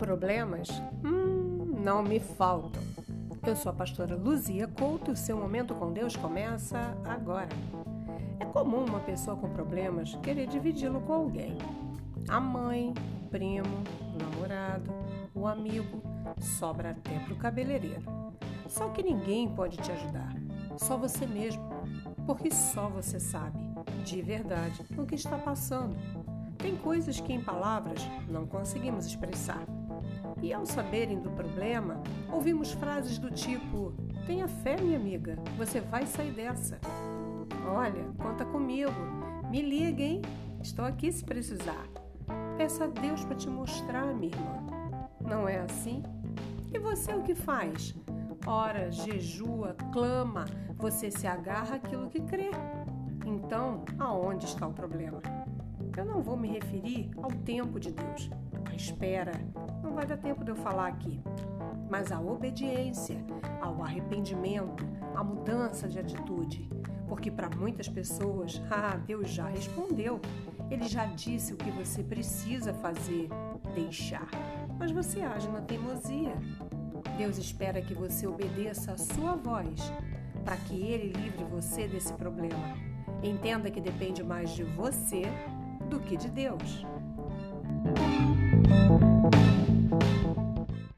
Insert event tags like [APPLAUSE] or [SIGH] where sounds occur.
Problemas? Hum, não me faltam. Eu sou a pastora Luzia Couto e o seu momento com Deus começa agora. É comum uma pessoa com problemas querer dividi-lo com alguém. A mãe, o primo, o namorado, o amigo, sobra até para o cabeleireiro. Só que ninguém pode te ajudar, só você mesmo, porque só você sabe, de verdade, o que está passando. Tem coisas que em palavras não conseguimos expressar. E ao saberem do problema, ouvimos frases do tipo: Tenha fé, minha amiga, você vai sair dessa. Olha, conta comigo, me liga, hein? Estou aqui se precisar. Peça a Deus para te mostrar, minha irmã. Não é assim? E você o que faz? Ora, jejua, clama, você se agarra àquilo que crê. Então, aonde está o problema? Eu não vou me referir ao tempo de Deus, espera, não vai dar tempo de eu falar aqui. Mas a obediência, ao arrependimento, a mudança de atitude. Porque para muitas pessoas, [LAUGHS] ah, Deus já respondeu. Ele já disse o que você precisa fazer, deixar. Mas você age na teimosia. Deus espera que você obedeça a sua voz, para que ele livre você desse problema. Entenda que depende mais de você do que de Deus.